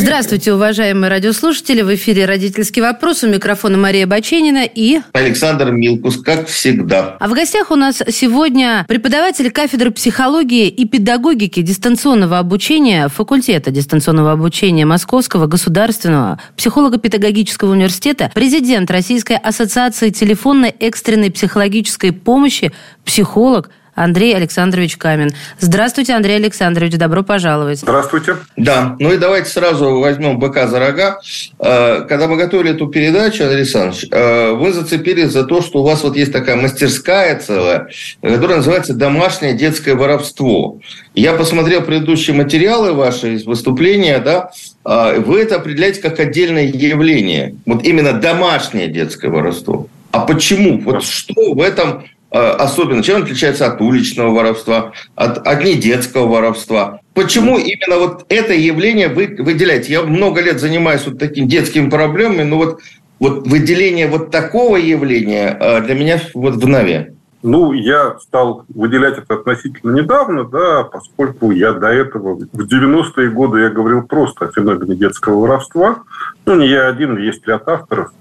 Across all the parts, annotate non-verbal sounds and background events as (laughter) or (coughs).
Здравствуйте, уважаемые радиослушатели. В эфире «Родительский вопрос». У микрофона Мария Баченина и... Александр Милкус, как всегда. А в гостях у нас сегодня преподаватель кафедры психологии и педагогики дистанционного обучения факультета дистанционного обучения Московского государственного психолого-педагогического университета, президент Российской ассоциации телефонной экстренной психологической помощи, психолог Андрей Александрович Камин. Здравствуйте, Андрей Александрович, добро пожаловать. Здравствуйте. Да, ну и давайте сразу возьмем быка за рога. Э, когда мы готовили эту передачу, Андрей Александрович, э, вы зацепились за то, что у вас вот есть такая мастерская целая, которая называется «Домашнее детское воровство». Я посмотрел предыдущие материалы ваши, выступления, да, э, вы это определяете как отдельное явление. Вот именно домашнее детское воровство. А почему? Вот что в этом особенно, чем отличается от уличного воровства, от, от недетского воровства. Почему именно вот это явление вы выделяете? Я много лет занимаюсь вот такими детскими проблемами, но вот, вот выделение вот такого явления э, для меня вот в нове. Ну, я стал выделять это относительно недавно, да, поскольку я до этого, в 90-е годы я говорил просто о феномене детского воровства. Ну, не я один, есть ряд авторов.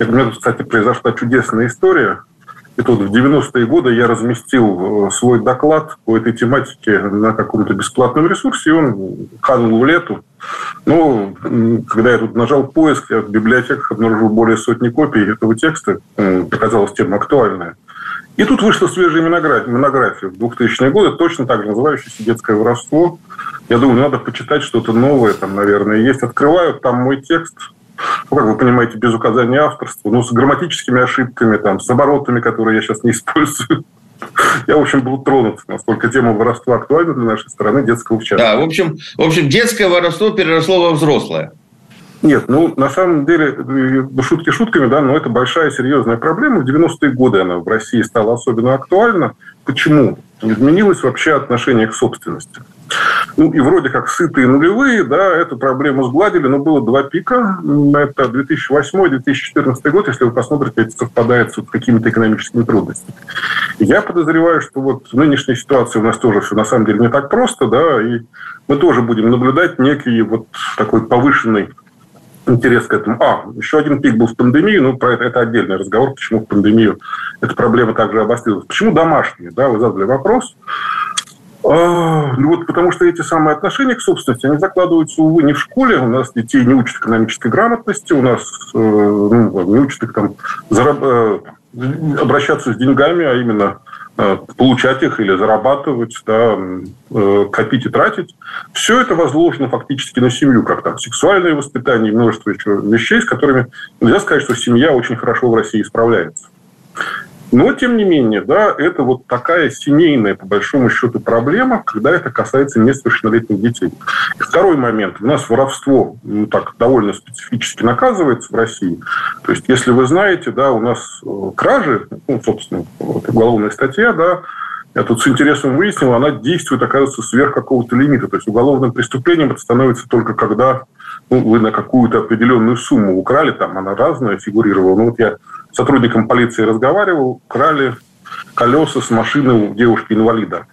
У меня, кстати, произошла чудесная история. И тут в 90-е годы я разместил э, свой доклад по этой тематике на каком-то бесплатном ресурсе, и он канул в лету. Ну, когда я тут нажал поиск, я в библиотеках обнаружил более сотни копий этого текста. Оказалась тема актуальная. И тут вышла свежая монография в 2000-е годы, точно так же называющаяся «Детское воровство». Я думаю, надо почитать что-то новое, там, наверное, есть. Открываю, там мой текст – ну, как вы понимаете, без указания авторства, ну, с грамматическими ошибками, там, с оборотами, которые я сейчас не использую. (laughs) Я, в общем, был тронут, насколько тема воровства актуальна для нашей страны, детского в Да, в общем, в общем, детское воровство переросло во взрослое. Нет, ну, на самом деле, э, шутки шутками, да, но это большая серьезная проблема. В 90-е годы она в России стала особенно актуальна. Почему? Изменилось вообще отношение к собственности. Ну, и вроде как сытые нулевые, да, эту проблему сгладили, но было два пика. Это 2008-2014 год, если вы посмотрите, это совпадает с какими-то экономическими трудностями. Я подозреваю, что вот в нынешней ситуации у нас тоже все на самом деле не так просто, да, и мы тоже будем наблюдать некий вот такой повышенный интерес к этому. А, еще один пик был в пандемию, ну, про это, это отдельный разговор, почему в пандемию эта проблема также обострилась. Почему домашние, да, вы задали вопрос. А, ну вот потому что эти самые отношения к собственности, они закладываются, увы, не в школе. У нас детей не учат экономической грамотности, у нас э, ну, не учат их там зараб... Э, обращаться с деньгами, а именно э, получать их или зарабатывать, да, копить и тратить. Все это возложено фактически на семью, как там сексуальное воспитание и множество еще вещей, с которыми нельзя сказать, что семья очень хорошо в России справляется. Но, тем не менее, да, это вот такая семейная, по большому счету, проблема, когда это касается несовершеннолетних детей. И второй момент. У нас воровство ну, так довольно специфически наказывается в России. То есть, если вы знаете, да, у нас э, кражи, ну, собственно, вот, уголовная статья, да, я тут с интересом выяснил, она действует, оказывается, сверх какого-то лимита. То есть уголовным преступлением это становится только когда ну, вы на какую-то определенную сумму украли, там она разная фигурировала. Ну, вот я сотрудником полиции разговаривал, крали колеса с машины у девушки-инвалида.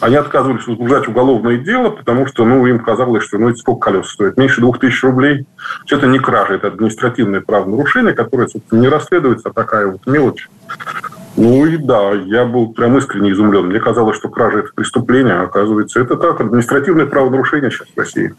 Они отказывались возбуждать уголовное дело, потому что ну, им казалось, что ну, это сколько колес стоит? Меньше двух тысяч рублей. Это не кража, это административное правонарушение, которое, собственно, не расследуется, а такая вот мелочь. Ну и да, я был прям искренне изумлен. Мне казалось, что кража – это преступление, а оказывается, это так, административное правонарушение сейчас в России.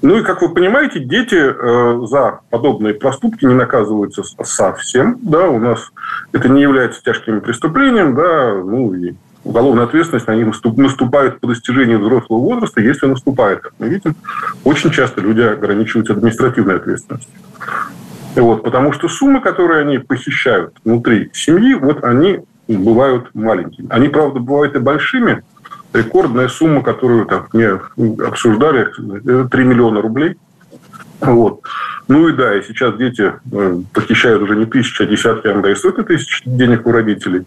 Ну и, как вы понимаете, дети э, за подобные проступки не наказываются совсем. Да, у нас это не является тяжким преступлением, да, ну и уголовная ответственность на них наступает по достижению взрослого возраста, если наступает, как мы видим. Очень часто люди ограничиваются административной ответственностью. Вот, потому что суммы, которые они похищают внутри семьи, вот они бывают маленькими. Они, правда, бывают и большими. Рекордная сумма, которую так, мне обсуждали, 3 миллиона рублей. Вот. Ну и да, и сейчас дети э, похищают уже не тысячи, а десятки, а и сотни тысяч денег у родителей.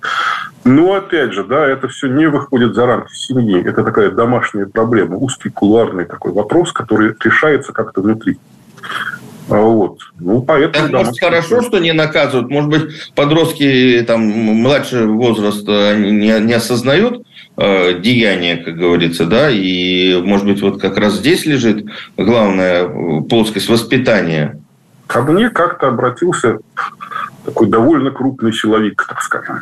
Но опять же, да, это все не выходит за рамки семьи. Это такая домашняя проблема, узкий кулуарный такой вопрос, который решается как-то внутри. А вот. Ну, поэтому, да, может, хорошо, что не наказывают? Может быть, подростки там, младшего возраста не, не осознают э, деяния, как говорится, да, и, может быть, вот как раз здесь лежит главная э, плоскость воспитания? Ко мне как-то обратился такой довольно крупный силовик, так скажем.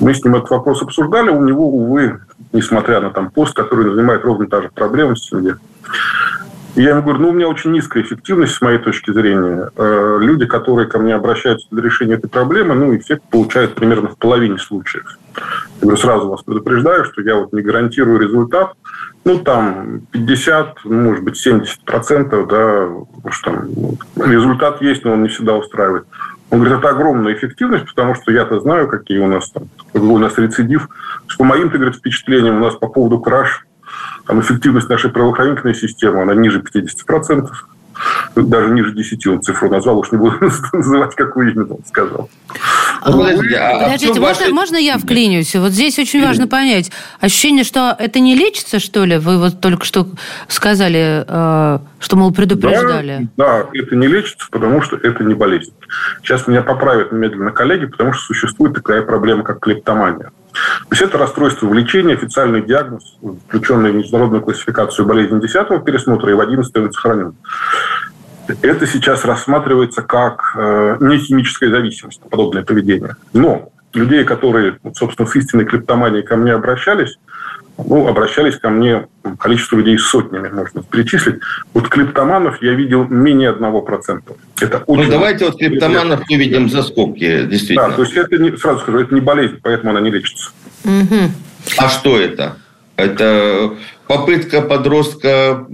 Мы с ним этот вопрос обсуждали. У него, увы, несмотря на там пост, который занимает ровно та же проблема в семье, я ему говорю, ну, у меня очень низкая эффективность, с моей точки зрения. Э, люди, которые ко мне обращаются для решения этой проблемы, ну, эффект получают примерно в половине случаев. Я говорю, сразу вас предупреждаю, что я вот не гарантирую результат. Ну, там 50, может быть, 70 процентов, да, что там, результат есть, но он не всегда устраивает. Он говорит, это огромная эффективность, потому что я-то знаю, какие у нас там, у нас рецидив. По моим-то, говорит, впечатлениям, у нас по поводу краш там эффективность нашей правоохранительной системы, она ниже 50%, даже ниже 10 он цифру назвал, уж не буду (laughs) называть, какую именно он сказал. Ну, подождите, а подождите можно, ваши... можно я вклинюсь? Вот здесь очень важно понять. Ощущение, что это не лечится, что ли? Вы вот только что сказали, э, что, мол, предупреждали. Да, да, это не лечится, потому что это не болезнь. Сейчас меня поправят немедленно коллеги, потому что существует такая проблема, как клептомания. То есть это расстройство влечения, официальный диагноз, включенный в международную классификацию болезни 10 пересмотра и в 11 он сохранен. Это сейчас рассматривается как э, нехимическая зависимость, подобное поведение. Но людей, которые, собственно, с истинной клептоманией ко мне обращались, ну, обращались ко мне количество людей сотнями, можно перечислить. Вот клептоманов я видел менее одного процента. Это ну, очень... Ну, давайте вот клептоманов выведем за скобки, действительно. Да, то есть это, не, сразу скажу, это не болезнь, поэтому она не лечится. Угу. А что это? Это попытка подростка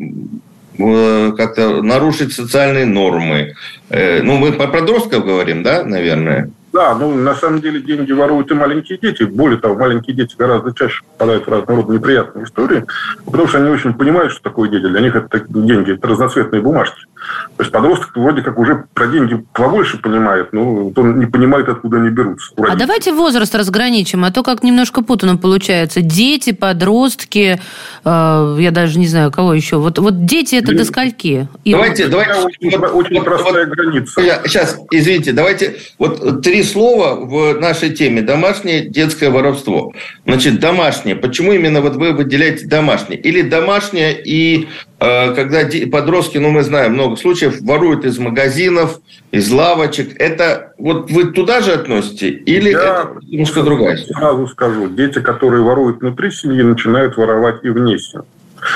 э, как-то нарушить социальные нормы. Э, ну, мы про подростков говорим, да, наверное? Да, ну, на самом деле деньги воруют и маленькие дети. Более того, маленькие дети гораздо чаще попадают в разного рода неприятные истории, потому что они очень понимают, что такое дети. Для них это деньги, это разноцветные бумажки. То есть подросток вроде как уже про деньги побольше понимает, но он не понимает, откуда они берутся. А давайте возраст разграничим, а то как немножко путано получается. Дети, подростки, э, я даже не знаю, кого еще. Вот, вот дети это до скольки? И давайте, вот... давайте. Очень, вот, очень простая вот, граница. Я, сейчас, извините, давайте вот три слова в нашей теме. Домашнее детское воровство. Значит, домашнее. Почему именно вот вы выделяете домашнее? Или домашнее и э, когда подростки, ну мы знаем много случаев, воруют из магазинов, из лавочек. Это вот вы туда же относите? Или Я это немножко другая история? Сразу скажу. Дети, которые воруют внутри семьи, начинают воровать и вне семьи.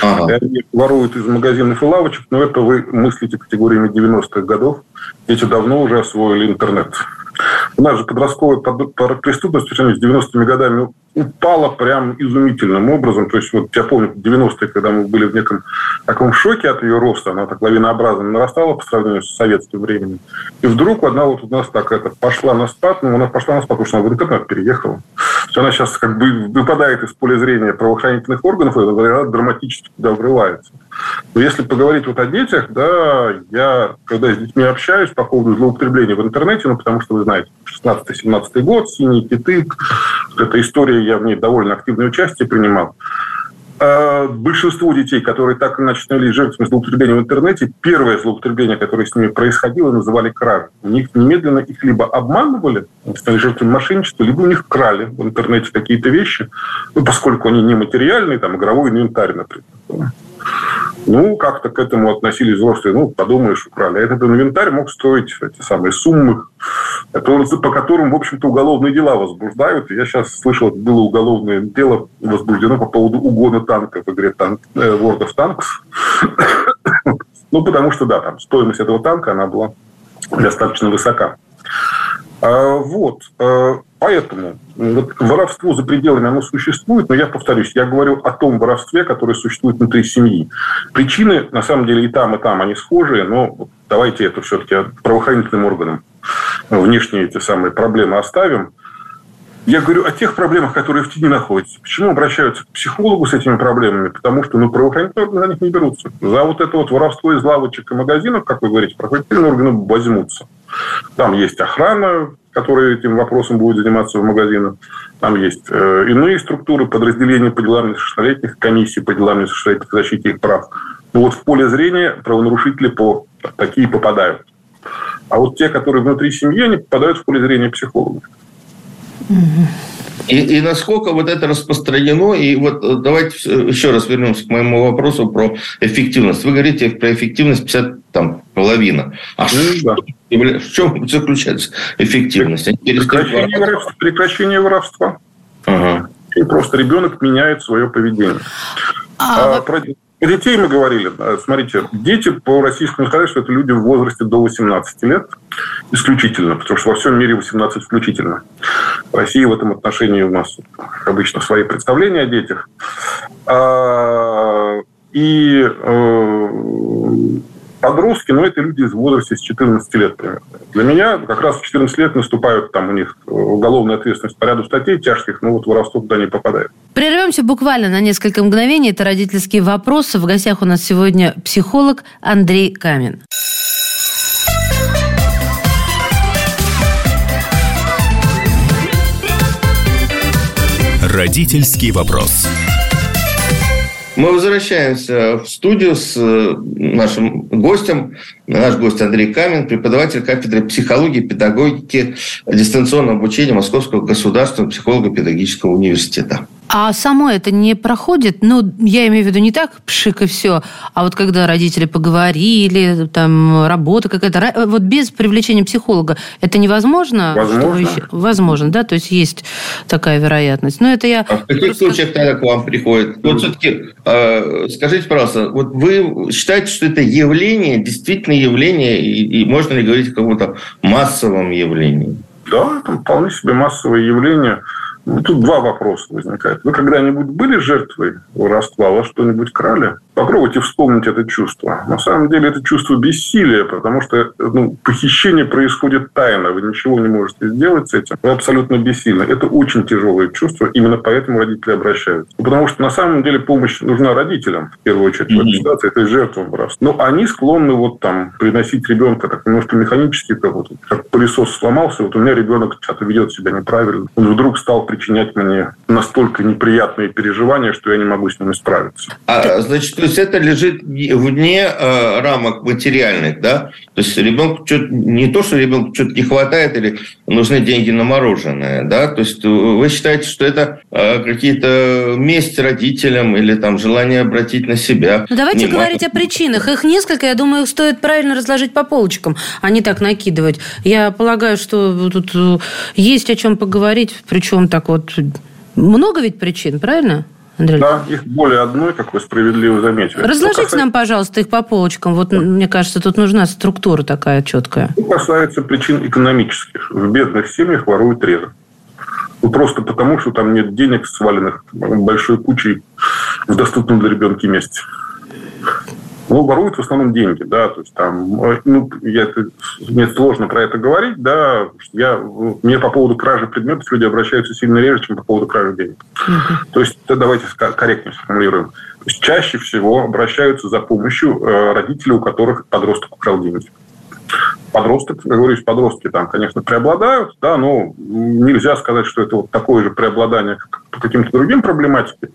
Ага. Они воруют из магазинов и лавочек, но это вы мыслите категориями 90-х годов. Дети давно уже освоили интернет. У нас же подростковая преступность по сравнению с 90-ми годами упала прям изумительным образом. То есть, вот я помню, 90-е, когда мы были в неком таком шоке от ее роста, она так лавинообразно нарастала по сравнению с советским временем. И вдруг одна вот у нас так это пошла на спад, но она пошла на спад, потому что она в интернет переехала. То есть она сейчас как бы выпадает из поля зрения правоохранительных органов, и это драматически туда врывается. Но если поговорить вот о детях, да, я, когда с детьми общаюсь по поводу злоупотребления в интернете, ну, потому что, вы знаете, 16-17 год, синие киты, эта история, я в ней довольно активное участие принимал. А большинство детей, которые так или иначе становились жертвами злоупотребления в интернете, первое злоупотребление, которое с ними происходило, называли кражей. У них немедленно их либо обманывали, стали жертвами мошенничества, либо у них крали в интернете какие-то вещи, ну, поскольку они нематериальные, там, игровой инвентарь, например. Ну, как-то к этому относились взрослые. Ну, подумаешь, украли. А этот инвентарь мог стоить эти самые суммы, по которым, в общем-то, уголовные дела возбуждают. Я сейчас слышал, было уголовное дело возбуждено по поводу угона танка в игре танк, э, World of Tanks. (coughs) ну, потому что, да, там стоимость этого танка, она была достаточно высока. А, вот. Поэтому вот, воровство за пределами оно существует, но я повторюсь, я говорю о том воровстве, которое существует внутри семьи. Причины, на самом деле, и там, и там они схожие, но давайте это все-таки правоохранительным органам внешние эти самые проблемы оставим. Я говорю о тех проблемах, которые в тени находятся. Почему обращаются к психологу с этими проблемами? Потому что ну, правоохранительные органы за них не берутся. За вот это вот воровство из лавочек и магазинов, как вы говорите, правоохранительные органы возьмутся. Там есть охрана, которая этим вопросом будет заниматься в магазинах. Там есть э, иные структуры, подразделения по делам несовершеннолетних, комиссии по делам несовершеннолетних, защите их прав. Но вот в поле зрения правонарушители по, такие попадают. А вот те, которые внутри семьи, они попадают в поле зрения психологов. И, и насколько вот это распространено, и вот э, давайте еще раз вернемся к моему вопросу про эффективность. Вы говорите про эффективность 50, там, половина. А ну, да. в чем заключается эффективность? Прекращение воровства. Прекращение воровства. Ага. И просто ребенок меняет свое поведение. А, а, про, детей мы говорили. Смотрите, дети по российскому законодательству это люди в возрасте до 18 лет исключительно, потому что во всем мире 18 включительно. В России в этом отношении у нас обычно свои представления о детях. А, и э, подростки, но это люди в возрасте с 14 лет примерно. Для меня как раз в 14 лет наступают там у них уголовная ответственность по ряду статей тяжких, но вот воровство туда не попадает. Прервемся буквально на несколько мгновений. Это родительские вопросы. В гостях у нас сегодня психолог Андрей Камин. Родительский вопрос. Мы возвращаемся в студию с э, нашим гостем. Наш гость Андрей Камин, преподаватель кафедры психологии и педагогики дистанционного обучения Московского государственного психолого-педагогического университета. А само это не проходит, ну, я имею в виду не так пшик и все, а вот когда родители поговорили, там работа какая-то, вот без привлечения психолога, это невозможно? Возможно. Еще... Возможно, да, то есть есть такая вероятность. Но это я... А в каких просто... случаях тогда к вам приходит? Вот все-таки э, скажите, пожалуйста, вот вы считаете, что это явление, действительно явление, и, и можно ли говорить о каком-то массовом явлении? Да, это вполне себе массовое явление. Ну, тут два вопроса возникают. Вы когда-нибудь были жертвой воровства? Вас что-нибудь крали? Попробуйте вспомнить это чувство. На самом деле это чувство бессилия, потому что ну, похищение происходит тайно. Вы ничего не можете сделать с этим. Вы абсолютно бессильны. Это очень тяжелое чувство. Именно поэтому родители обращаются. Потому что на самом деле помощь нужна родителям, в первую очередь, mm-hmm. в этой ситуации. Это жертвам воровства. Но они склонны вот там приносить ребенка так немножко механически, как, вот, как пылесос сломался. Вот у меня ребенок что-то ведет себя неправильно. Он вдруг стал причинять мне настолько неприятные переживания, что я не могу с ними справиться. А, значит, то есть это лежит вне э, рамок материальных, да? То есть ребенку что не то, что ребенку что-то не хватает или нужны деньги на мороженое, да? То есть вы считаете, что это э, какие-то месть родителям или там желание обратить на себя? Ну, давайте внимание. говорить о причинах. Их несколько, я думаю, их стоит правильно разложить по полочкам, а не так накидывать. Я полагаю, что тут э, есть о чем поговорить, причем так вот много ведь причин, правильно? Андрей? Да, их более одной, как вы справедливо заметили. Разложите касается... нам, пожалуйста, их по полочкам. Вот, мне кажется, тут нужна структура такая четкая. Что касается причин экономических. В бедных семьях воруют реже. Ну, просто потому, что там нет денег, сваленных большой кучей в доступном для ребенка месте. Ну, воруют в основном деньги, да, то есть там, ну, я, мне сложно про это говорить, да, я, мне по поводу кражи предметов люди обращаются сильно реже, чем по поводу кражи денег. То есть, давайте корректнее сформулируем. То есть, чаще всего обращаются за помощью э, родителей, у которых подросток украл деньги. Подросток, я говорю, подростки там, конечно, преобладают, да, но нельзя сказать, что это вот такое же преобладание, как по каким-то другим проблематике.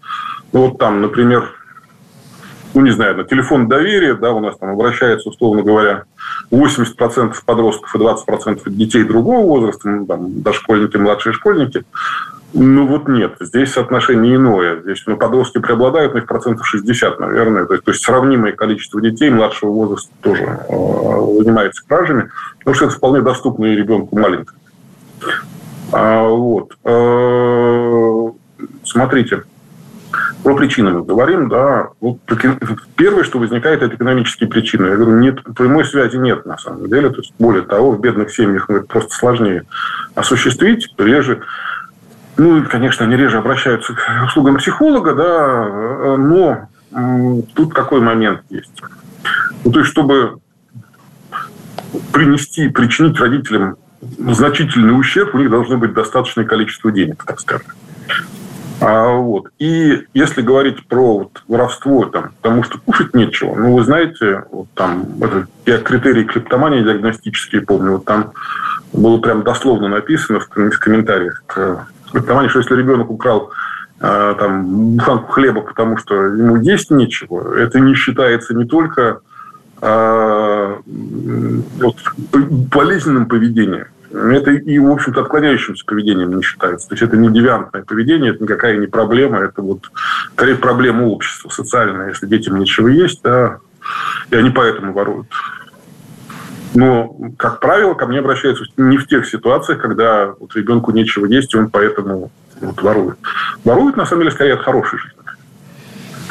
Ну, вот там, например, ну, не знаю, на телефон доверия, да, у нас там обращается, условно говоря, 80% подростков и 20% детей другого возраста, ну, там, дошкольники, младшие школьники. Ну, вот нет, здесь соотношение иное. Здесь ну, подростки преобладают, но их процентов 60, наверное. То есть, то есть сравнимое количество детей младшего возраста тоже э, занимается кражами, потому что это вполне доступно и ребенку маленькому. А, вот. Э, смотрите, про причины говорим, да. Вот первое, что возникает, это экономические причины. Я говорю, нет, прямой связи нет на самом деле. То есть, более того, в бедных семьях ну, просто сложнее осуществить. Реже ну, конечно, они реже обращаются к услугам психолога, да, но тут какой момент есть. Ну, то есть, чтобы принести, причинить родителям значительный ущерб, у них должно быть достаточное количество денег, так скажем. А, вот. И если говорить про вот, воровство, там, потому что кушать нечего, ну, вы знаете, вот там, это, я критерии клептомании диагностические помню, вот там было прям дословно написано в, в комментариях к клептомании, что если ребенок украл а, там, буханку хлеба, потому что ему есть нечего, это не считается не только а, вот, болезненным поведением, это и, в общем-то, отклоняющимся поведением не считается. То есть это не девиантное поведение, это никакая не проблема, это вот скорее проблема общества, социальная. Если детям нечего есть, да, и они поэтому воруют. Но, как правило, ко мне обращаются не в тех ситуациях, когда вот ребенку нечего есть, и он поэтому вот, ворует. Воруют, на самом деле, скорее от хорошей жизни.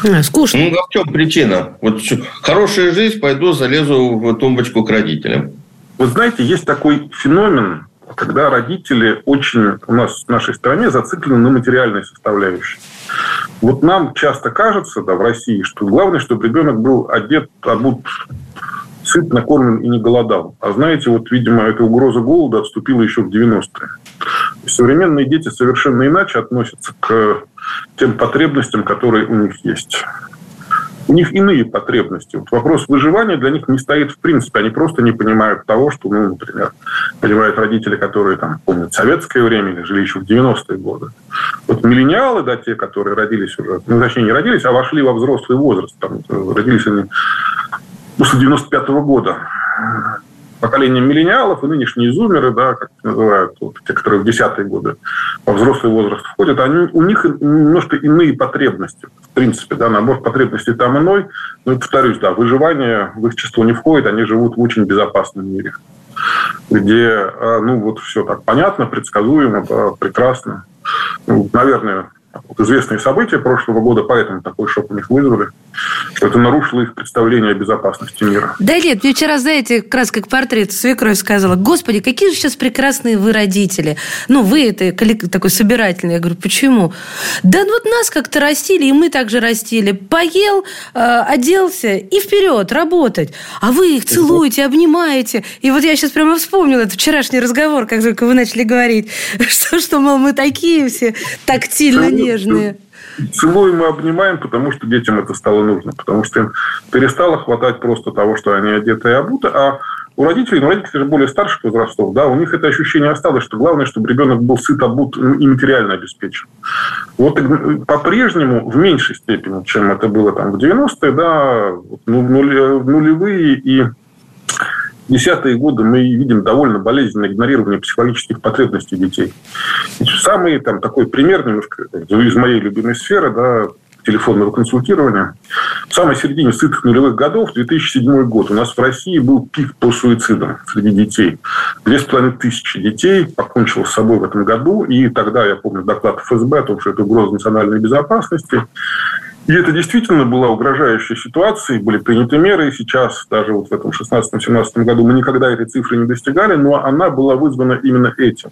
А, скучно. Ну, а в чем причина? Вот хорошая жизнь, пойду залезу в тумбочку к родителям. Вы знаете, есть такой феномен, когда родители очень у нас в нашей стране зациклены на материальной составляющей. Вот нам часто кажется, да, в России, что главное, чтобы ребенок был одет, обут, сыт, накормлен и не голодал. А знаете, вот, видимо, эта угроза голода отступила еще в 90-е. Современные дети совершенно иначе относятся к тем потребностям, которые у них есть у них иные потребности. Вот вопрос выживания для них не стоит в принципе. Они просто не понимают того, что, ну, например, понимают родители, которые там помнят советское время или жили еще в 90-е годы. Вот миллениалы, да, те, которые родились уже, ну, точнее, не родились, а вошли во взрослый возраст, там, родились они после 95-го года поколение миллениалов и нынешние зумеры, да, как называют, вот, те, которые в десятые годы во взрослый возраст входят, они, у них немножко иные потребности. В принципе, да, набор потребностей там иной. Но, повторюсь, да, выживание в их число не входит, они живут в очень безопасном мире, где, а, ну, вот все так понятно, предсказуемо, да, прекрасно. Ну, наверное, вот известные события прошлого года, поэтому такой шок у них вызвали, что это нарушило их представление о безопасности мира. Да нет, мне вчера, знаете, как раз как портрет свекровь сказала, господи, какие же сейчас прекрасные вы родители. Ну, вы это такой собирательный. Я говорю, почему? Да вот нас как-то растили, и мы также растили. Поел, э, оделся и вперед, работать. А вы их целуете, обнимаете. И вот я сейчас прямо вспомнила этот вчерашний разговор, как только вы начали говорить, (laughs) что, что мол, мы такие все тактильно нежные. Целуем и обнимаем, потому что детям это стало нужно. Потому что им перестало хватать просто того, что они одеты и обуты. А у родителей, ну, родители же более старших возрастов, да, у них это ощущение осталось, что главное, чтобы ребенок был сыт, обут и материально обеспечен. Вот по-прежнему в меньшей степени, чем это было там в 90-е, да, ну, нулевые и десятые годы мы видим довольно болезненное игнорирование психологических потребностей детей. Самый там, такой пример немножко из моей любимой сферы, да, телефонного консультирования. В самой середине сытых нулевых годов, 2007 год, у нас в России был пик по суицидам среди детей. Две с половиной тысячи детей покончило с собой в этом году. И тогда, я помню, доклад ФСБ о том, что это угроза национальной безопасности. И это действительно была угрожающая ситуация, были приняты меры, и сейчас, даже вот в этом 16-17 году, мы никогда этой цифры не достигали, но она была вызвана именно этим.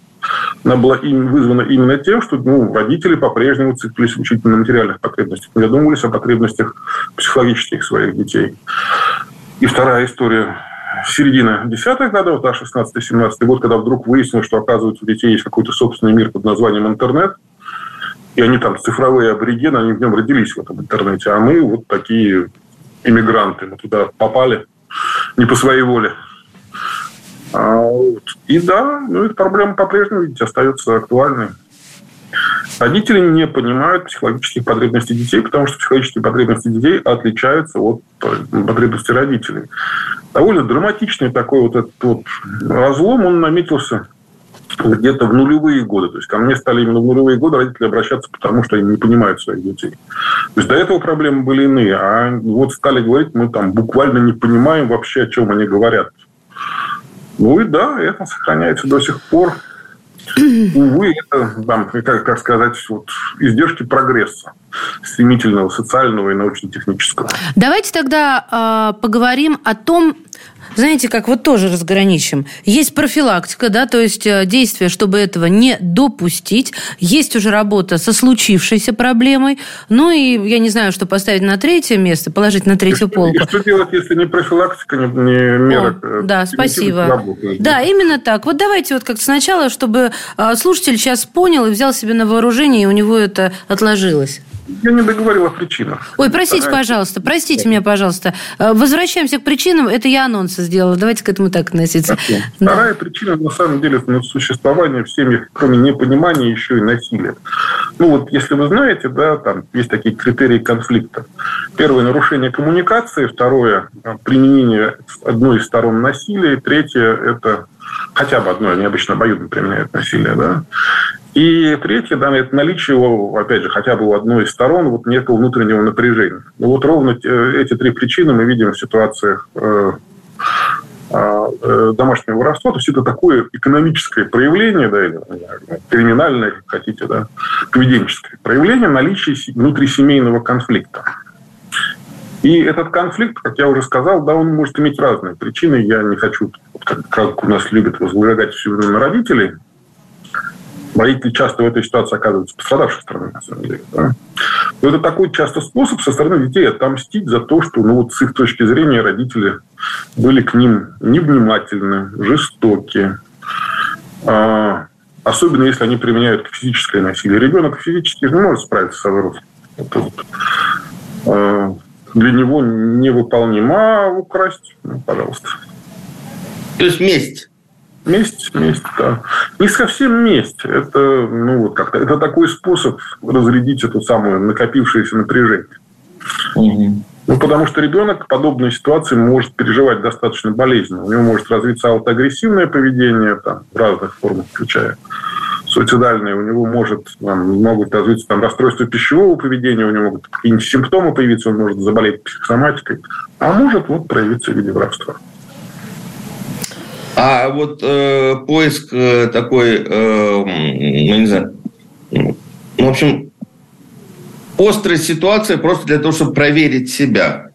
Она была им, вызвана именно тем, что ну, родители по-прежнему циклились исключительно на материальных потребностях, не задумывались о потребностях психологических своих детей. И вторая история середина десятых годов, да, 16-17 год, когда вдруг выяснилось, что, оказывается, у детей есть какой-то собственный мир под названием интернет – и они там цифровые аборигены, они в нем родились в этом интернете, а мы вот такие иммигранты, мы туда попали не по своей воле. А вот. И да, ну, эта проблема по-прежнему, видите, остается актуальной. Родители не понимают психологических потребностей детей, потому что психологические потребности детей отличаются от потребностей родителей. Довольно драматичный такой вот этот вот разлом, он наметился где-то в нулевые годы. То есть ко мне стали именно в нулевые годы родители обращаться, потому что они не понимают своих детей. То есть до этого проблемы были иные. А вот стали говорить, мы там буквально не понимаем вообще, о чем они говорят. Ну и да, это сохраняется до сих пор. Увы, это, там, как, как сказать, вот, издержки прогресса стремительного, социального и научно-технического. Давайте тогда э, поговорим о том, знаете, как вот тоже разграничим. Есть профилактика, да, то есть э, действия, чтобы этого не допустить. Есть уже работа со случившейся проблемой. Ну и я не знаю, что поставить на третье место, положить на третью полку. И что делать, если не профилактика, не, не мера? О, да, спасибо. Да, именно так. Вот давайте вот как-то сначала, чтобы э, слушатель сейчас понял и взял себе на вооружение, и у него это отложилось. Я не договорил о причинах. Ой, простите, пожалуйста, простите меня, пожалуйста. Э, возвращаемся к причинам. Это я анонсы сделала. Давайте к этому так относиться. Да. Вторая причина, на самом деле, это существование в семьях, кроме непонимания, еще и насилия. Ну вот, если вы знаете, да, там есть такие критерии конфликта. Первое – нарушение коммуникации. Второе – применение одной из сторон насилия. Третье – это хотя бы одно, они обычно обоюдно применяют насилие, да. И третье, да, это наличие, опять же, хотя бы у одной из сторон вот некого внутреннего напряжения. Ну, вот ровно э, эти три причины мы видим в ситуациях э, домашнего воровства, то есть это такое экономическое проявление, да, или криминальное, как хотите, да, поведенческое проявление наличия внутрисемейного конфликта. И этот конфликт, как я уже сказал, да, он может иметь разные причины. Я не хочу, как, как у нас любят возлагать всю вину на родителей, Родители часто в этой ситуации оказываются пострадавшей стороной, на самом деле. Да? Но это такой часто способ со стороны детей отомстить за то, что ну, вот с их точки зрения родители были к ним невнимательны, жестоки. А, особенно если они применяют физическое насилие. Ребенок физически не может справиться с взрослым. А, для него невыполнимо, а украсть, ну, пожалуйста. То есть месть? Месть, месть, да. Не совсем месть. Это, ну, вот как-то, это такой способ разрядить эту самую накопившееся напряжение. Угу. Ну, потому что ребенок в подобной ситуации может переживать достаточно болезненно. У него может развиться аутоагрессивное поведение там, в разных формах, включая суицидальное. У него может, там, могут развиться там, расстройства пищевого поведения, у него могут какие-нибудь симптомы появиться, он может заболеть психосоматикой, а может вот, проявиться в виде воровства. А вот э, поиск э, такой, э, ну, не знаю, ну, в общем, острая ситуация просто для того, чтобы проверить себя.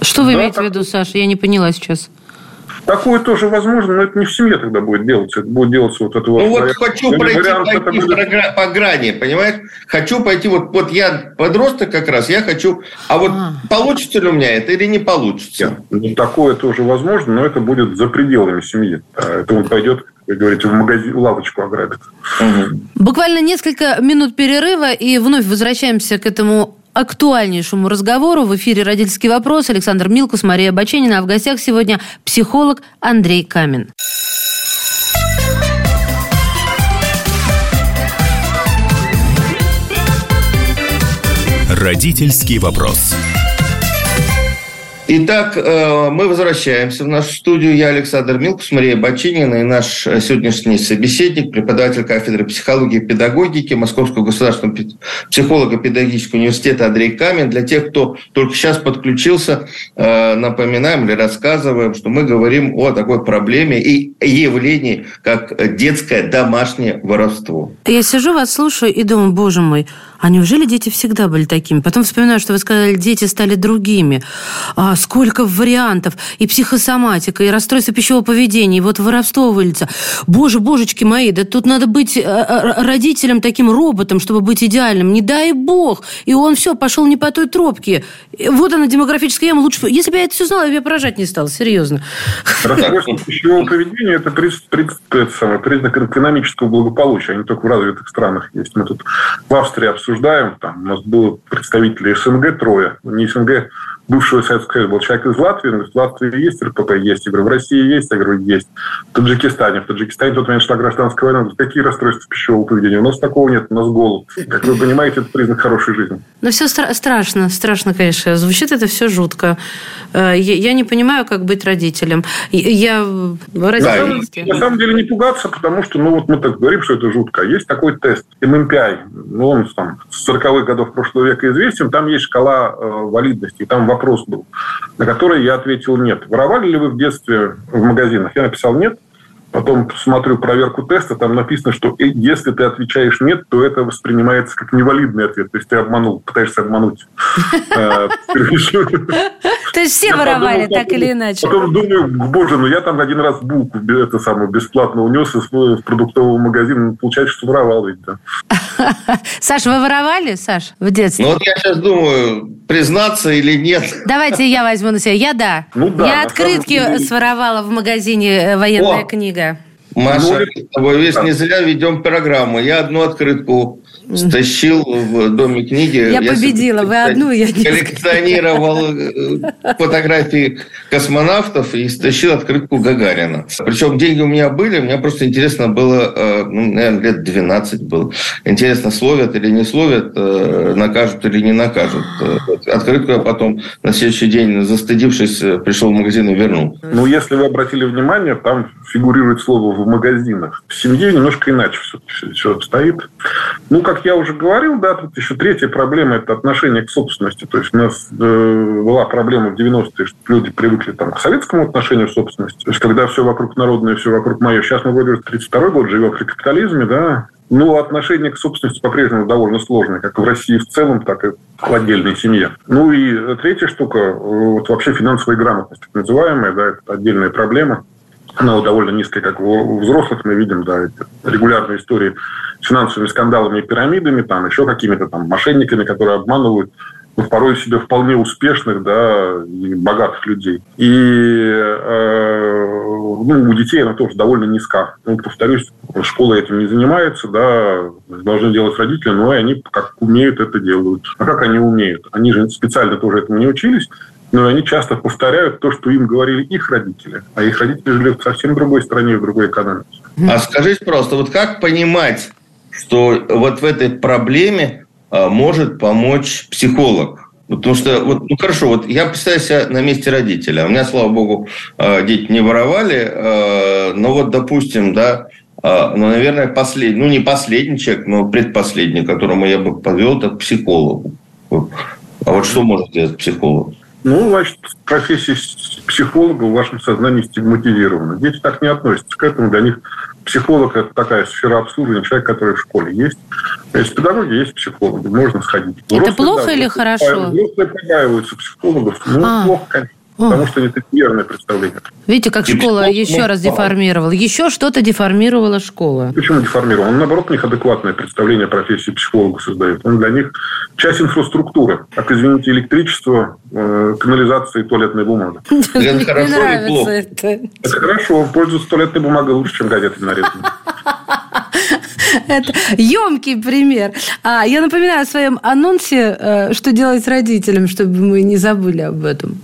Что вы да, имеете так... в виду, Саша? Я не поняла сейчас. Такое тоже возможно, но это не в семье тогда будет делаться. Это будет делаться вот это вот. Ну вот хочу пройти пойти будет... по грани, понимаешь? Хочу пойти, вот, вот я подросток как раз, я хочу... А вот а. получится ли у меня это или не получится? Нет, такое тоже возможно, но это будет за пределами семьи. Это он пойдет как говорите, в магазин, лавочку ограбит. Угу. Буквально несколько минут перерыва, и вновь возвращаемся к этому актуальнейшему разговору. В эфире «Родительский вопрос». Александр Милкус, Мария Баченина. А в гостях сегодня психолог Андрей Камин. Родительский вопрос. Итак, э, мы возвращаемся в нашу студию. Я Александр Милкус, Мария Бочинина и наш сегодняшний собеседник, преподаватель кафедры психологии и педагогики Московского государственного психолого-педагогического университета Андрей Камин. Для тех, кто только сейчас подключился, э, напоминаем или рассказываем, что мы говорим о такой проблеме и явлении, как детское домашнее воровство. Я сижу, вас слушаю и думаю, боже мой, а неужели дети всегда были такими? Потом вспоминаю, что вы сказали, дети стали другими. А сколько вариантов. И психосоматика, и расстройство пищевого поведения, и вот воровство выльца. Боже, божечки мои, да тут надо быть э, э, родителем таким роботом, чтобы быть идеальным. Не дай бог. И он все, пошел не по той тропке. Вот она, демографическая яма. Лучше... Если бы я это все знала, я бы поражать не стала. Серьезно. Расстройство пищевого поведения – это, признак экономического благополучия. Они только в развитых странах есть. Мы тут в Австрии обсуждали обсуждаем. Там у нас было представители СНГ трое. Не СНГ, бывшего Советского Союза был человек из Латвии, он говорит, в Латвии есть РПП? Есть. Я говорю, в России есть? Я говорю, есть. В Таджикистане. В Таджикистане в тот момент шла гражданская война. Какие расстройства пищевого поведения? У нас такого нет, у нас голод. Как вы понимаете, это признак хорошей жизни. Ну, все стра- страшно, страшно, конечно. Звучит это все жутко. Э, я, не понимаю, как быть родителем. Я да, На самом деле не пугаться, потому что, ну, вот мы так говорим, что это жутко. Есть такой тест, MMPI. Ну, он там с 40-х годов прошлого века известен. Там есть шкала э, валидности. Там вопрос был, на который я ответил нет. Воровали ли вы в детстве в магазинах? Я написал нет. Потом смотрю проверку теста, там написано, что если ты отвечаешь нет, то это воспринимается как невалидный ответ. То есть ты обманул, пытаешься обмануть. (laughs) Э, То есть все воровали, так или иначе? Потом думаю, боже, ну я там один раз булку это самое, бесплатно унес из продуктового магазина. Получается, что воровал ведь, да. (laughs) Саш, вы воровали, Саш, в детстве? Ну вот я сейчас думаю, признаться или нет. (laughs) Давайте я возьму на себя. Я да. Ну, да я открытки своровала в магазине э, «Военная книга». Маша, ну, с тобой, видишь, не зря ведем программу. Я одну открытку стащил в Доме книги. Я, я победила, вы одну, я не Коллекционировал э, фотографии космонавтов и стащил открытку Гагарина. Причем деньги у меня были, мне просто интересно было, э, ну, наверное, лет 12 было. Интересно, словят или не словят, э, накажут или не накажут. Открытку я потом на следующий день, застыдившись, пришел в магазин и вернул. Ну, если вы обратили внимание, там фигурирует слово «в магазинах». В семье немножко иначе все, все обстоит. Ну, как я уже говорил, да, тут еще третья проблема – это отношение к собственности. То есть у нас э, была проблема в 90-е, что люди привыкли там, к советскому отношению к собственности. То есть когда все вокруг народное, все вокруг мое. Сейчас мы вроде 32 год живем при капитализме, да, но отношение к собственности по-прежнему довольно сложное, как в России в целом, так и в отдельной семье. Ну и третья штука, э, вот вообще финансовая грамотность, так называемая, да, это отдельная проблема она довольно низкая, как у взрослых мы видим, да, регулярные истории с финансовыми скандалами и пирамидами, там еще какими-то там мошенниками, которые обманывают ну, порой себе вполне успешных, да, и богатых людей. И э, ну, у детей она тоже довольно низка. Ну, повторюсь, школа этим не занимается, да, должны делать родители, но и они как умеют это делают. А как они умеют? Они же специально тоже этому не учились, но они часто повторяют то, что им говорили их родители. А их родители жили в совсем другой стране, в другой экономике. А скажите просто, вот как понимать, что вот в этой проблеме а, может помочь психолог? Потому что, вот, ну хорошо, вот я представляю себя на месте родителя. У меня, слава богу, а, дети не воровали, а, но вот, допустим, да, ну, наверное, последний, ну, не последний человек, но предпоследний, которому я бы подвел, это к психологу. А вот что может сделать психолог? Ну, значит, профессия психолога в вашем сознании стигматизирована. Дети так не относятся к этому. Для них психолог – это такая сфера обслуживания человека, который в школе есть. Есть педагоги, есть психологи. Можно сходить. Это плохо да, или хорошо? Взрослые побаиваются психологов. Ну, а. плохо, конечно. Потому что это верное представление. Видите, как школа еще раз деформировала. Еще что-то деформировала школа. Почему деформировала? Он, наоборот, у них адекватное представление о профессии психолога создает. Он для них часть инфраструктуры. Как, извините, электричество, э, канализация и туалетная бумага. (laughs) Это хорошо или плохо? Это хорошо. Пользуются туалетной бумагой лучше, чем газетой нарезанной. (laughs) Это емкий пример. А, я напоминаю о своем анонсе, э, что делать с родителям, чтобы мы не забыли об этом.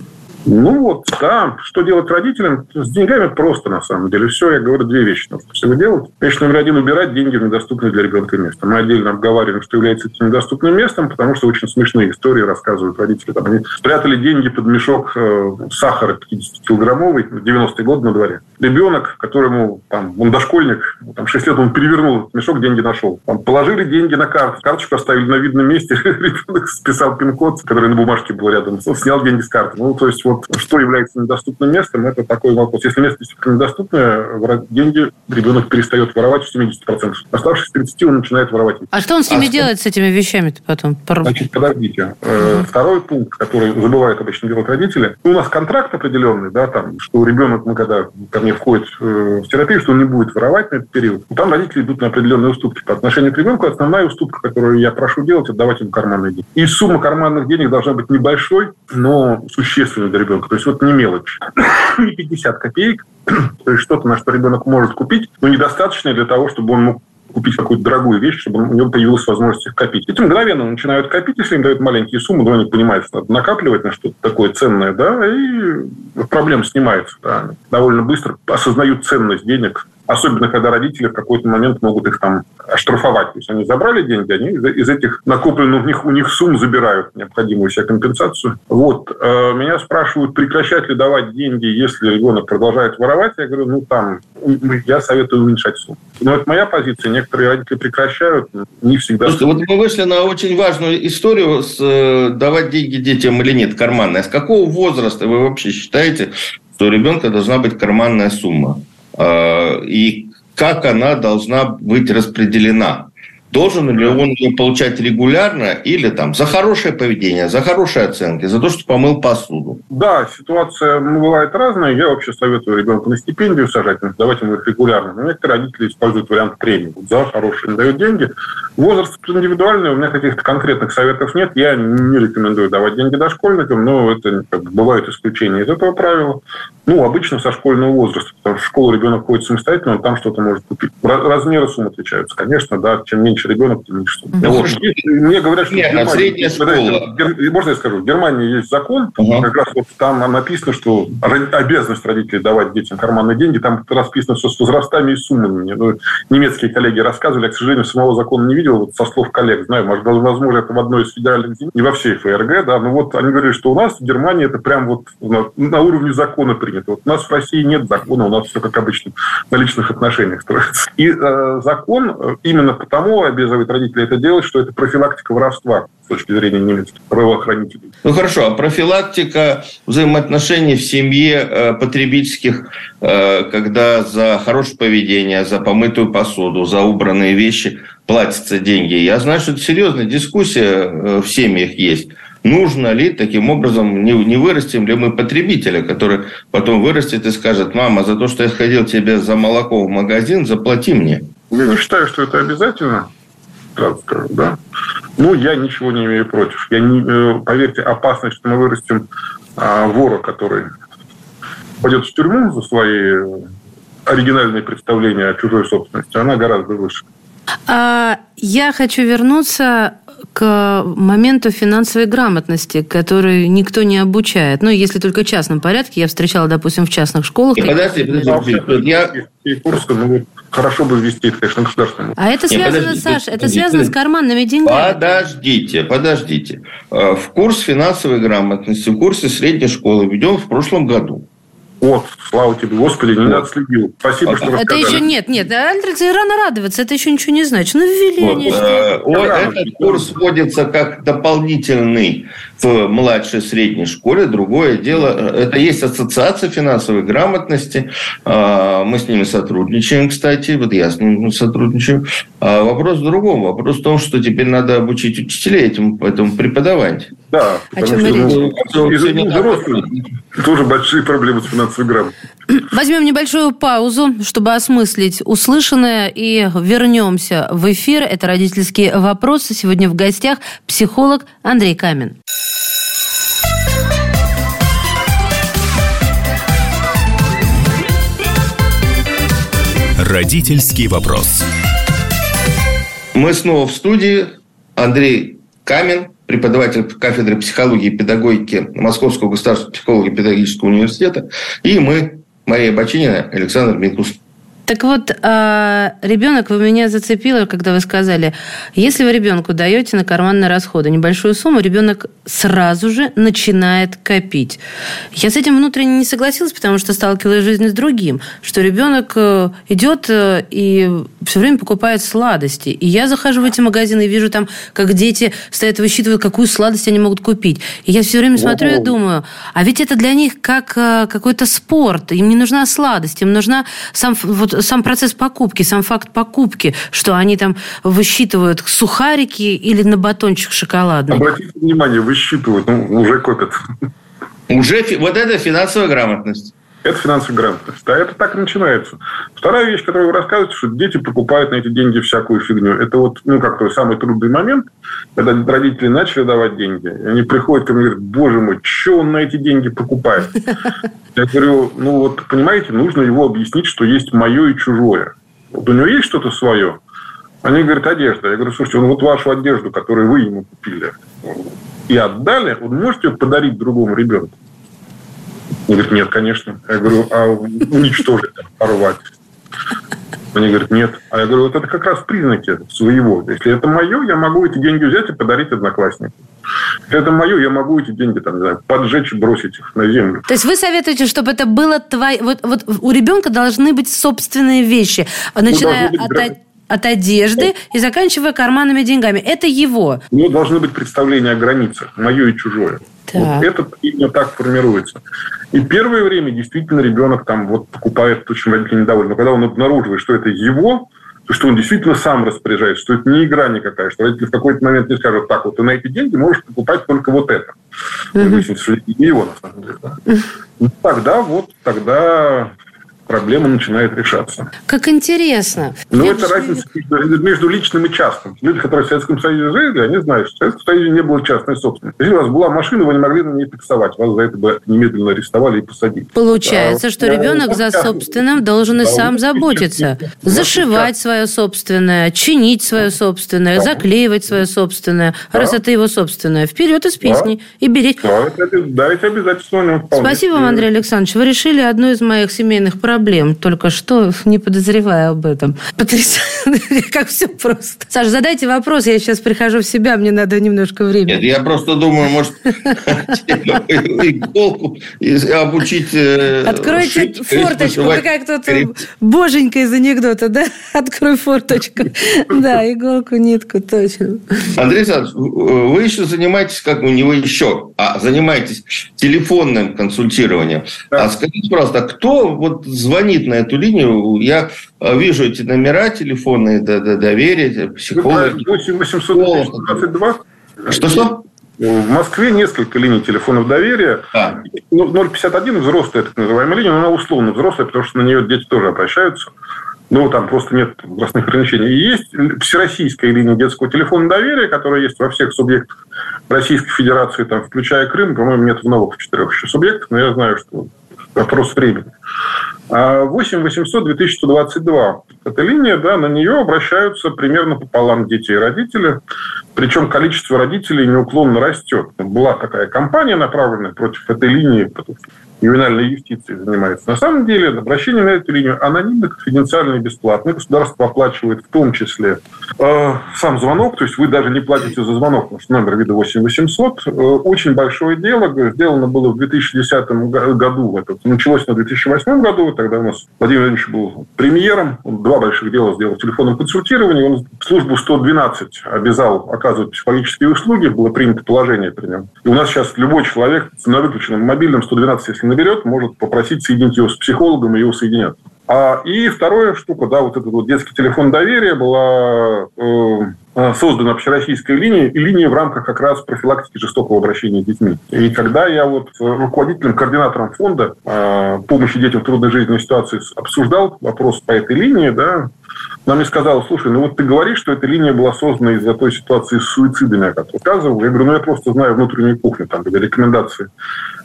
Ну вот, да, что делать родителям? С деньгами просто, на самом деле. Все, я говорю, две вещи нужно всего делать. Вещь номер один – убирать деньги в недоступное для ребенка место. Мы отдельно обговариваем, что является этим недоступным местом, потому что очень смешные истории рассказывают родители. Там, они спрятали деньги под мешок э, сахара 50-килограммовый, 90-й год на дворе. Ребенок, которому, там, он дошкольник, там 6 лет он перевернул мешок, деньги нашел. Там, положили деньги на карту, карточку оставили на видном месте, (laughs) ребенок списал пин-код, который на бумажке был рядом, снял деньги с карты. Ну, то есть вот что является недоступным местом, это такой вопрос. Если место действительно недоступное, деньги ребенок перестает воровать в 70%. Оставшись 30, он начинает воровать. А что он с ними а делает, с этими вещами-то потом? Значит, подождите. Угу. Второй пункт, который забывают обычно делать родители. У нас контракт определенный, да, там, что ребенок, ну, когда ко мне входит э, в терапию, что он не будет воровать на этот период. Там родители идут на определенные уступки. По отношению к ребенку основная уступка, которую я прошу делать, отдавать ему карманные деньги. И сумма карманных денег должна быть небольшой, но существенной для ребенка. То есть вот не мелочь. (coughs) И 50 копеек, (coughs) то есть что-то, на что ребенок может купить, но недостаточно для того, чтобы он мог купить какую-то дорогую вещь, чтобы у него появилась возможность их копить. Эти мгновенно начинают копить, если им дают маленькие суммы, но они понимают, что надо накапливать на что-то такое ценное, да, и проблема снимается. Да. Довольно быстро осознают ценность денег, Особенно, когда родители в какой-то момент могут их там оштрафовать. То есть они забрали деньги, они из этих накопленных у них, у них сумм забирают необходимую себе компенсацию. Вот. Э, меня спрашивают, прекращать ли давать деньги, если ребенок продолжает воровать. Я говорю, ну там, я советую уменьшать сумму. Но это моя позиция. Некоторые родители прекращают, не всегда. Слушайте, вот мы вышли на очень важную историю с э, давать деньги детям или нет, карманная. С какого возраста вы вообще считаете, что у ребенка должна быть карманная сумма? Э, и как она должна быть распределена. Должен ли он ее получать регулярно или там за хорошее поведение, за хорошие оценки, за то, что помыл посуду? Да, ситуация ну, бывает разная. Я вообще советую ребенку на стипендию сажать, давать ему их регулярно. Но некоторые родители используют вариант премии. За хорошие дают деньги. Возраст индивидуальный, у меня каких-то конкретных советов нет. Я не рекомендую давать деньги дошкольникам, но это как, бывают исключения из этого правила. Ну, обычно со школьного возраста, потому что в школу ребенок ходит самостоятельно, он там что-то может купить. Размеры сумм отличаются, конечно, да, чем меньше ребенок, меньше сумма. Ну, вот. Мне говорят, что Нет, Германии, средняя школа. Можно я скажу? В Германии есть закон, угу. как раз вот там написано, что обязанность родителей давать детям карманные деньги, там расписано все с возрастами и суммами. Ну, немецкие коллеги рассказывали, я, к сожалению, самого закона не видел, вот со слов коллег, знаю, возможно, это в одной из федеральных земель, не во всей ФРГ, да, но вот они говорили, что у нас в Германии это прям вот на, на уровне закона принято принято. Вот у нас в России нет закона, у нас все как обычно на личных отношениях строится. И э, закон э, именно потому обязывает родителей это делать, что это профилактика воровства с точки зрения немецких правоохранителей. Ну хорошо, а профилактика взаимоотношений в семье э, потребительских, э, когда за хорошее поведение, за помытую посуду, за убранные вещи платятся деньги. Я знаю, что это серьезная дискуссия э, в семьях есть нужно ли таким образом, не, не вырастим ли мы потребителя, который потом вырастет и скажет, мама, за то, что я сходил тебе за молоко в магазин, заплати мне. Я не считаю, что это обязательно. Скажу, да. Ну, я ничего не имею против. Я не, э, поверьте, опасность, что мы вырастим а, вора, который пойдет в тюрьму за свои оригинальные представления о чужой собственности, она гораздо выше. А, я хочу вернуться к моменту финансовой грамотности, которую никто не обучает. Ну, если только в частном порядке. Я встречала, допустим, в частных школах. Подожди, подожди. Я... Ну, хорошо бы ввести, конечно, государственному. А это связано, Нет, Саша, это связано с карманными деньгами. Подождите, подождите. Э, в курс финансовой грамотности, в курсе средней школы введен в прошлом году. Вот, слава тебе, Господи, не вот. надо следил. Спасибо, что Это рассказали. еще нет, нет, Алекс, рано радоваться, это еще ничего не значит. Ну, ввели вот, они. Э, этот курс вводится как дополнительный в младшей средней школе. Другое дело, это есть ассоциация финансовой грамотности. А, мы с ними сотрудничаем, кстати. Вот я с ними сотрудничаю. А вопрос в другом. Вопрос в том, что теперь надо обучить учителей этим, этому преподавать. Да, потому что взрослых тоже большие проблемы с финансовой грамотностью. Возьмем небольшую паузу, чтобы осмыслить услышанное, и вернемся в эфир. Это «Родительские вопросы». Сегодня в гостях психолог Андрей Камин. Родительский вопрос. Мы снова в студии. Андрей Камин, преподаватель кафедры психологии и педагогики Московского государственного психолого-педагогического университета. И мы, Мария Бочинина, Александр Минкус. Так вот, а, ребенок, вы меня зацепило, когда вы сказали, если вы ребенку даете на карманные расходы небольшую сумму, ребенок сразу же начинает копить. Я с этим внутренне не согласилась, потому что сталкивалась в жизни с другим, что ребенок э, идет э, и все время покупает сладости. И я захожу в эти магазины и вижу там, как дети стоят и высчитывают, какую сладость они могут купить. И я все время смотрю и думаю, а ведь это для них как э, какой-то спорт. Им не нужна сладость, им нужна сам вот сам процесс покупки, сам факт покупки, что они там высчитывают сухарики или на батончик шоколадный. Обратите внимание, высчитывают, ну, уже копят. Уже вот это финансовая грамотность. Это финансовая грамотность. Да, это так и начинается. Вторая вещь, которую вы рассказываете, что дети покупают на эти деньги всякую фигню. Это вот, ну, как-то самый трудный момент, когда родители начали давать деньги, и они приходят ко мне и говорят, боже мой, что он на эти деньги покупает? Я говорю, ну, вот, понимаете, нужно его объяснить, что есть мое и чужое. Вот у него есть что-то свое? Они говорят, одежда. Я говорю, слушайте, ну вот вашу одежду, которую вы ему купили и отдали, вы можете ее подарить другому ребенку? Он говорит, нет, конечно. Я говорю, а уничтожить, порвать? Они говорят, нет. А я говорю, вот это как раз признаки своего. Если это мое, я могу эти деньги взять и подарить однокласснику. Если это мое, я могу эти деньги там, не знаю, поджечь бросить их на землю. То есть вы советуете, чтобы это было твое... Вот, вот у ребенка должны быть собственные вещи, ну, начиная ну, от от одежды и заканчивая карманными деньгами. Это его. У него должны быть представления о границах, мое и чужое. Вот это именно так формируется. И первое время действительно ребенок там вот покупает очень водитель недоволен. Но когда он обнаруживает, что это его, что он действительно сам распоряжается, что это не игра никакая, что родители в какой-то момент не скажут, так, вот ты на эти деньги можешь покупать только вот это. Mm-hmm. И его, на самом деле. Да. Ну, тогда вот, тогда проблема начинает решаться. Как интересно. Но Я это разница между, между личным и частным. Люди, которые в Советском Союзе жили, они знают, что в Советском Союзе не было частной собственности. Если у вас была машина, вы не могли на ней таксовать. Вас за это бы немедленно арестовали и посадили. Получается, а, что ребенок за собственным должен и сам заботиться. (laughs) Зашивать свое собственное, чинить свое собственное, заклеивать свое собственное. Раз это его собственное, вперед из песни и берите. Да, это, да, это обязательно. Спасибо вам, Андрей Александрович. Вы решили одну из моих семейных проблем проблем, только что не подозревая об этом. Потрясающе, (laughs) как все просто. Саша, задайте вопрос, я сейчас прихожу в себя, мне надо немножко времени. Нет, я просто думаю, может, (laughs) иголку обучить... Э, Откройте форточку, вы как тут боженька из анекдота, да? (laughs) Открой форточку. Да, иголку, нитку, точно. Андрей Александрович, вы еще занимаетесь, как у него еще, а занимаетесь телефонным консультированием. А скажите, пожалуйста, кто вот звонит на эту линию. Я э, вижу эти номера телефонные, доверие, психологи. 8 822. Что-что? В Москве несколько линий телефонов доверия. А. 051 ну, взрослая, так называемая линия, но она условно взрослая, потому что на нее дети тоже обращаются. Ну, там просто нет возрастных ограничений. И есть всероссийская линия детского телефона доверия, которая есть во всех субъектах Российской Федерации, там, включая Крым. По-моему, нет в новых четырех еще субъектах, но я знаю, что вопрос времени. 8 800 2122. Эта линия, да, на нее обращаются примерно пополам дети и родители. Причем количество родителей неуклонно растет. Была такая кампания, направленная против этой линии, ювенальной юстиции занимается. На самом деле обращение на эту линию анонимно, конфиденциально и бесплатно. Государство оплачивает в том числе э, сам звонок, то есть вы даже не платите за звонок, потому что номер вида 8800. Э, очень большое дело, сделано было в 2010 году, это началось на 2008 году, тогда у нас Владимир Владимирович был премьером, он два больших дела сделал в телефонном консультировании, он службу 112 обязал оказывать психологические услуги, было принято положение при нем. И у нас сейчас любой человек на выключенном мобильном 112, если наберет, может попросить соединить его с психологом, и его соединят. А, и вторая штука, да, вот этот вот детский телефон доверия была э, э, создана общероссийская линия, и линия в рамках как раз профилактики жестокого обращения с детьми. И когда я вот руководителем, координатором фонда э, помощи детям в трудной жизненной ситуации обсуждал вопрос по этой линии, да, она мне сказала, слушай, ну вот ты говоришь, что эта линия была создана из-за той ситуации с суицидами, о которой рассказывал. Я говорю, ну я просто знаю внутреннюю кухню, там были рекомендации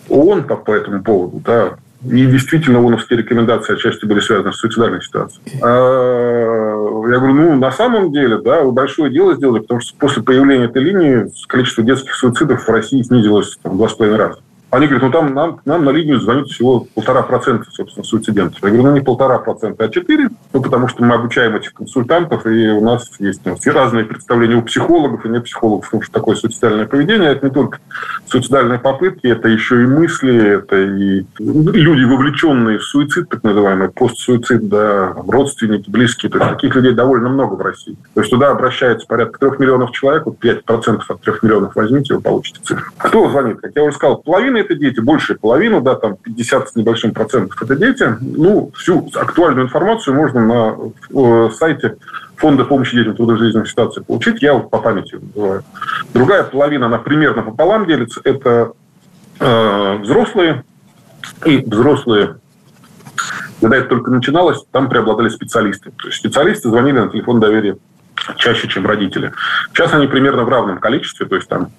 ООН по, по этому поводу, да, и действительно, ООНовские рекомендации отчасти были связаны с суицидальной ситуацией. А, я говорю, ну, на самом деле, да, вы большое дело сделали, потому что после появления этой линии количество детских суицидов в России снизилось в два с половиной раза. Они говорят, ну там нам, нам на линию звонит всего полтора процента, собственно, суицидентов. Я говорю, ну не полтора процента, а четыре, ну потому что мы обучаем этих консультантов, и у нас есть ну, разные представления у психологов и не психологов, потому что такое суицидальное поведение, это не только суицидальные попытки, это еще и мысли, это и люди, вовлеченные в суицид, так называемый постсуицид, да, родственники, близкие, то есть таких людей довольно много в России. То есть туда обращается порядка трех миллионов человек, вот 5% от трех миллионов возьмите, вы получите цифру. Кто звонит? Как я уже сказал, половина это дети, большая половина, да, там 50 с небольшим процентов это дети. Ну, всю актуальную информацию можно на э, сайте Фонда помощи детям в трудножизненных ситуациях получить. Я вот по памяти называю. Другая половина, она примерно пополам делится. Это э, взрослые и взрослые когда это только начиналось, там преобладали специалисты. То есть специалисты звонили на телефон доверия чаще, чем родители. Сейчас они примерно в равном количестве, то есть там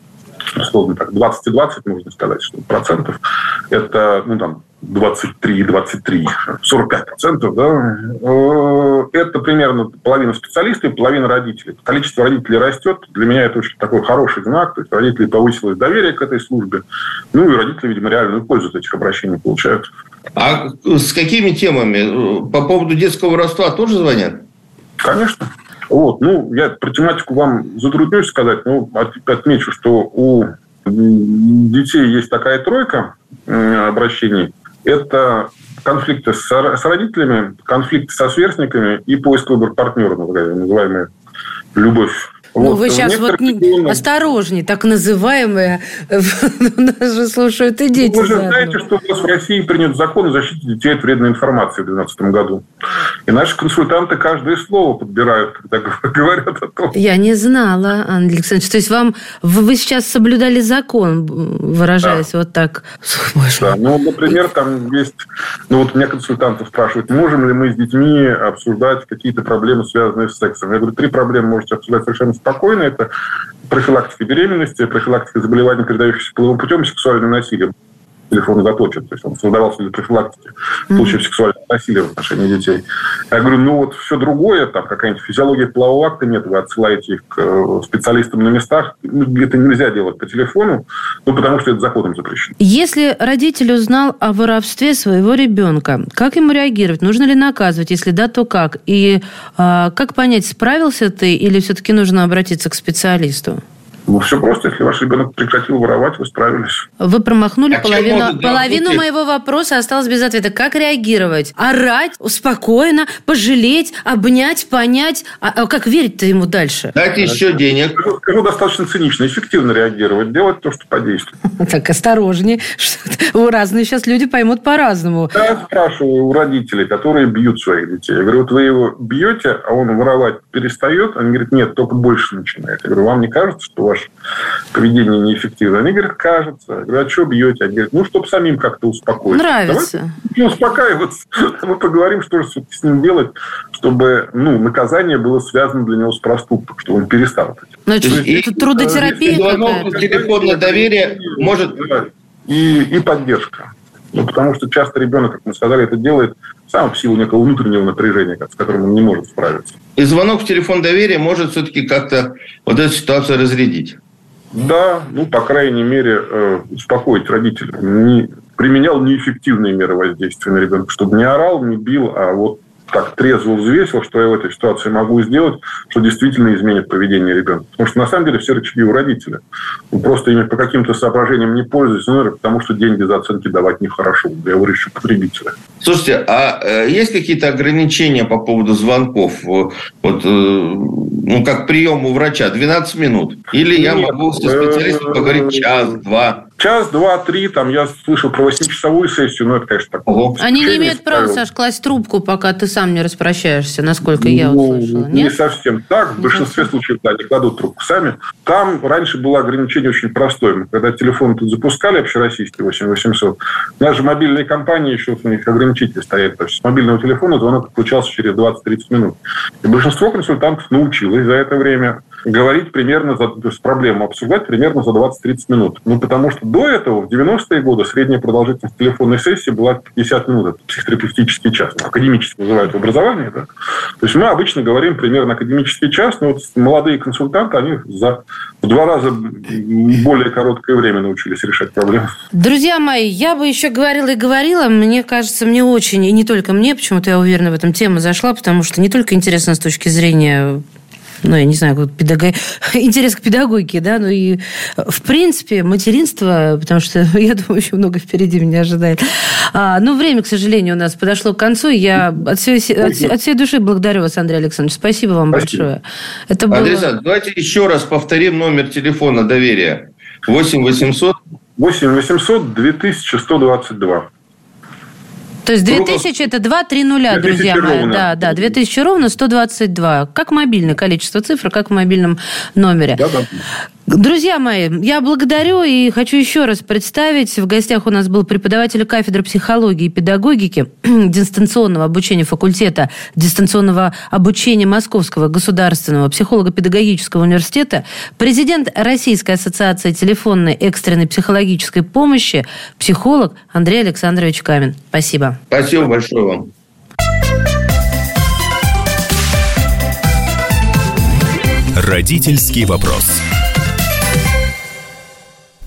условно так, 20 и 20, можно сказать, что процентов, это, ну, там, 23, 23, 45 процентов, да, э, это примерно половина специалистов, половина родителей. Количество родителей растет. Для меня это очень такой хороший знак. То есть родители повысилось доверие к этой службе. Ну и родители, видимо, реальную пользу от этих обращений получают. А с какими темами? По поводу детского родства тоже звонят? Конечно. Вот, ну, я про тематику вам затруднюсь сказать, но отмечу, что у детей есть такая тройка обращений. Это конфликты с, родителями, конфликты со сверстниками и поиск выбор партнера, называемая любовь Ну, вот. вы сейчас вот регионах... осторожнее, так называемые, (laughs) нас же слушают и дети. Ну, вы же знаете, что у нас в России принят закон о защите детей от вредной информации в 2012 году. И наши консультанты каждое слово подбирают, когда (laughs) говорят о том. Я не знала, Андрей Александрович. То есть вам вы сейчас соблюдали закон, выражаясь да. вот так. Да, ну, например, там есть... Ну, вот меня консультанты спрашивают, можем ли мы с детьми обсуждать какие-то проблемы, связанные с сексом. Я говорю, три проблемы можете обсуждать совершенно спокойно. Это профилактика беременности, профилактика заболеваний, передающихся половым путем, сексуальным насилием телефон заточен. То есть он создавался для профилактики случаев сексуального насилия в отношении детей. Я говорю, ну вот все другое, там какая-нибудь физиология полового акта нет, вы отсылаете их к э, специалистам на местах. Ну, это нельзя делать по телефону, ну потому что это законом запрещено. Если родитель узнал о воровстве своего ребенка, как ему реагировать? Нужно ли наказывать? Если да, то как? И э, как понять, справился ты или все-таки нужно обратиться к специалисту? Ну, все просто. Если ваш ребенок прекратил воровать, вы справились. Вы промахнули а половину, половину моего вопроса, осталось без ответа. Как реагировать? Орать, спокойно, пожалеть, обнять, понять? А, а как верить-то ему дальше? Дать еще денег. Скажу, скажу достаточно цинично, эффективно реагировать, делать то, что подействует. Так, осторожнее. Разные сейчас люди поймут по-разному. Я спрашиваю у родителей, которые бьют своих детей. Я говорю, вот вы его бьете, а он воровать перестает? Они говорят, нет, только больше начинает. Я говорю, вам не кажется, что ваше поведение неэффективно. Они говорят, кажется. Я говорю, а что бьете? Они говорят, ну, чтобы самим как-то успокоиться. Нравится. Не успокаиваться. (laughs) Мы поговорим, что же с ним делать, чтобы ну, наказание было связано для него с проступком, чтобы он перестал это. Ну, это, и, это трудотерапия какая-то. Телефонное доверие может... И, и поддержка. Ну, потому что часто ребенок, как мы сказали, это делает сам в силу некого внутреннего напряжения, с которым он не может справиться. И звонок в телефон доверия может все-таки как-то вот эту ситуацию разрядить. Да, ну, по крайней мере, э, успокоить родителей. Не, применял неэффективные меры воздействия на ребенка, чтобы не орал, не бил, а вот так трезво взвесил, что я в этой ситуации могу сделать, что действительно изменит поведение ребенка. Потому что на самом деле все рычаги у родителя. Он просто ими по каким-то соображениям не пользуется, ну, потому что деньги за оценки давать нехорошо. Я выращу потребителя. Слушайте, а э, есть какие-то ограничения по поводу звонков? Вот, э, ну, как прием у врача, 12 минут? Или я могу со специалистом поговорить час-два? Час, два, три, там я слышал про 8-часовую сессию, но это, конечно, так. Ого. Они не имеют права, Саш, класть трубку, пока ты сам не распрощаешься, насколько я ну, услышала. Нет? Не совсем так. В большинстве случаев, да, они кладут трубку сами. Там раньше было ограничение очень простое. Когда телефон тут запускали, общероссийский 8800, у нас же мобильные компании еще у них ограничители стоят. То есть с мобильного телефона звонок отключался через 20-30 минут. И большинство консультантов научилось за это время говорить примерно, за, то есть проблему обсуждать примерно за 20-30 минут. Ну, потому что до этого, в 90-е годы, средняя продолжительность телефонной сессии была 50 минут. Это психотерапевтический час. Ну, академически называют в образовании. Да? То есть мы обычно говорим примерно академический час, но вот молодые консультанты, они за в два раза более короткое время научились решать проблемы. Друзья мои, я бы еще говорила и говорила. Мне кажется, мне очень, и не только мне, почему-то я уверена в этом, тема зашла, потому что не только интересно с точки зрения ну, я не знаю, как педагог... (laughs) интерес к педагогике, да, ну и, в принципе, материнство, потому что, (laughs) я думаю, еще много впереди меня ожидает. А, ну, время, к сожалению, у нас подошло к концу. Я от всей, от, от всей души благодарю вас, Андрей Александрович. Спасибо вам Спасибо. большое. Это было... Андрей Александрович, давайте еще раз повторим номер телефона доверия. 8 800... 8 800 2122. То есть 2000 это 2-3 нуля, друзья мои. Ровно. Да, да, 2000 ровно 122. Как мобильное количество цифр, как в мобильном номере. Да, да. Друзья мои, я благодарю и хочу еще раз представить. В гостях у нас был преподаватель кафедры психологии и педагогики (clears throat) дистанционного обучения факультета дистанционного обучения Московского государственного психолого-педагогического университета, президент Российской ассоциации телефонной экстренной психологической помощи, психолог Андрей Александрович Камин. Спасибо. Спасибо большое вам. Родительский вопрос.